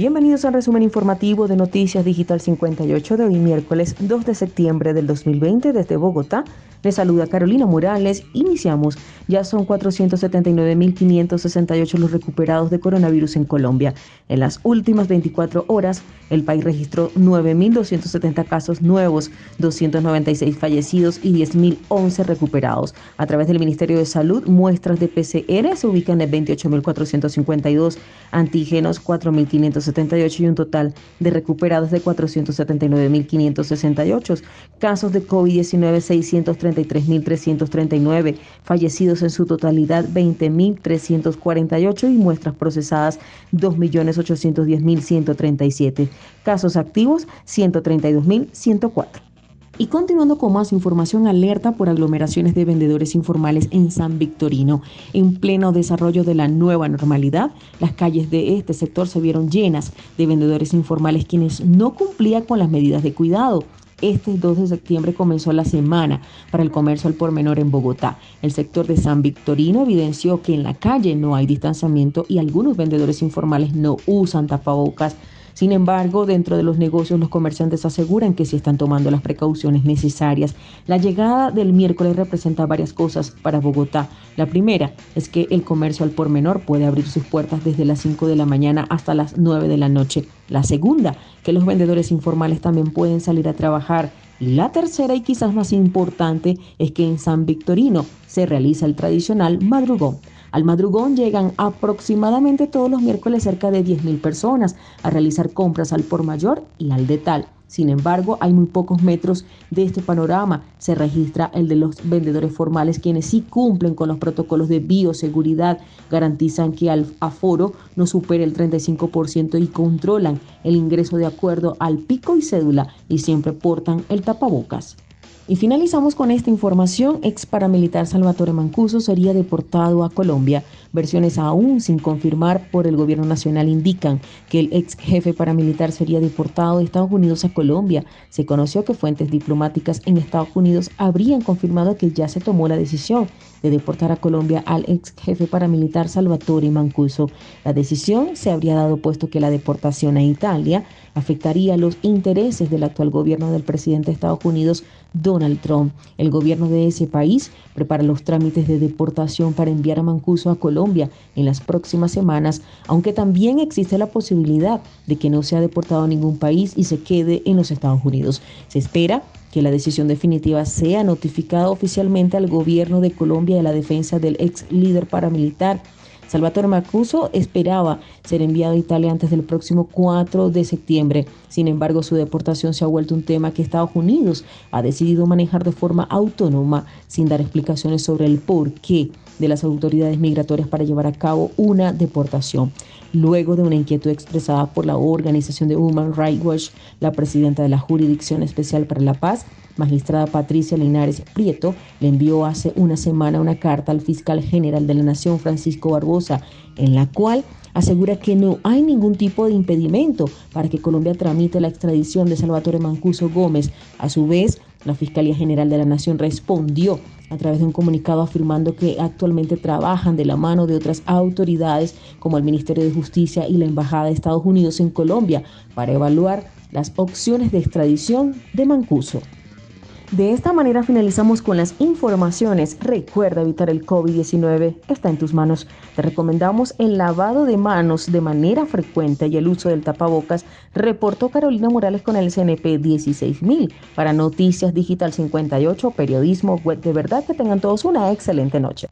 Bienvenidos al resumen informativo de Noticias Digital 58 de hoy miércoles 2 de septiembre del 2020 desde Bogotá. Les saluda Carolina Morales. Iniciamos. Ya son 479.568 los recuperados de coronavirus en Colombia. En las últimas 24 horas, el país registró 9.270 casos nuevos, 296 fallecidos y 10.011 recuperados. A través del Ministerio de Salud, muestras de PCR se ubican en 28.452, antígenos 4.578 y un total de recuperados de 479.568. Casos de COVID-19 630 33.339, fallecidos en su totalidad 20.348 y muestras procesadas 2.810.137, casos activos 132.104. Y continuando con más información, alerta por aglomeraciones de vendedores informales en San Victorino. En pleno desarrollo de la nueva normalidad, las calles de este sector se vieron llenas de vendedores informales quienes no cumplían con las medidas de cuidado. Este 2 de septiembre comenzó la semana para el comercio al por menor en Bogotá. El sector de San Victorino evidenció que en la calle no hay distanciamiento y algunos vendedores informales no usan tapabocas sin embargo, dentro de los negocios los comerciantes aseguran que se están tomando las precauciones necesarias. La llegada del miércoles representa varias cosas para Bogotá. La primera es que el comercio al por menor puede abrir sus puertas desde las 5 de la mañana hasta las 9 de la noche. La segunda, que los vendedores informales también pueden salir a trabajar. Y la tercera y quizás más importante es que en San Victorino se realiza el tradicional madrugón. Al madrugón llegan aproximadamente todos los miércoles cerca de 10.000 personas a realizar compras al por mayor y al detal. Sin embargo, hay muy pocos metros de este panorama. Se registra el de los vendedores formales, quienes sí cumplen con los protocolos de bioseguridad, garantizan que al aforo no supere el 35% y controlan el ingreso de acuerdo al pico y cédula y siempre portan el tapabocas. Y finalizamos con esta información. Ex paramilitar Salvatore Mancuso sería deportado a Colombia. Versiones aún sin confirmar por el gobierno nacional indican que el ex jefe paramilitar sería deportado de Estados Unidos a Colombia. Se conoció que fuentes diplomáticas en Estados Unidos habrían confirmado que ya se tomó la decisión de deportar a Colombia al ex jefe paramilitar Salvatore Mancuso. La decisión se habría dado puesto que la deportación a Italia afectaría los intereses del actual gobierno del presidente de Estados Unidos, Donald Trump. El gobierno de ese país prepara los trámites de deportación para enviar a Mancuso a Colombia en las próximas semanas, aunque también existe la posibilidad de que no sea deportado a ningún país y se quede en los Estados Unidos. Se espera que la decisión definitiva sea notificada oficialmente al gobierno de Colombia a la defensa del ex líder paramilitar Salvatore Marcuso esperaba ser enviado a Italia antes del próximo 4 de septiembre. Sin embargo, su deportación se ha vuelto un tema que Estados Unidos ha decidido manejar de forma autónoma sin dar explicaciones sobre el porqué de las autoridades migratorias para llevar a cabo una deportación. Luego de una inquietud expresada por la organización de Human Rights Watch, la presidenta de la Jurisdicción Especial para la Paz, magistrada Patricia Linares Prieto le envió hace una semana una carta al fiscal general de la Nación, Francisco Barbosa, en la cual asegura que no hay ningún tipo de impedimento para que Colombia tramite la extradición de Salvatore Mancuso Gómez. A su vez, la Fiscalía General de la Nación respondió a través de un comunicado afirmando que actualmente trabajan de la mano de otras autoridades como el Ministerio de Justicia y la Embajada de Estados Unidos en Colombia para evaluar las opciones de extradición de Mancuso. De esta manera finalizamos con las informaciones. Recuerda evitar el COVID-19, está en tus manos. Te recomendamos el lavado de manos de manera frecuente y el uso del tapabocas, reportó Carolina Morales con el CNP 16000 para Noticias Digital 58, periodismo web de verdad. Que tengan todos una excelente noche.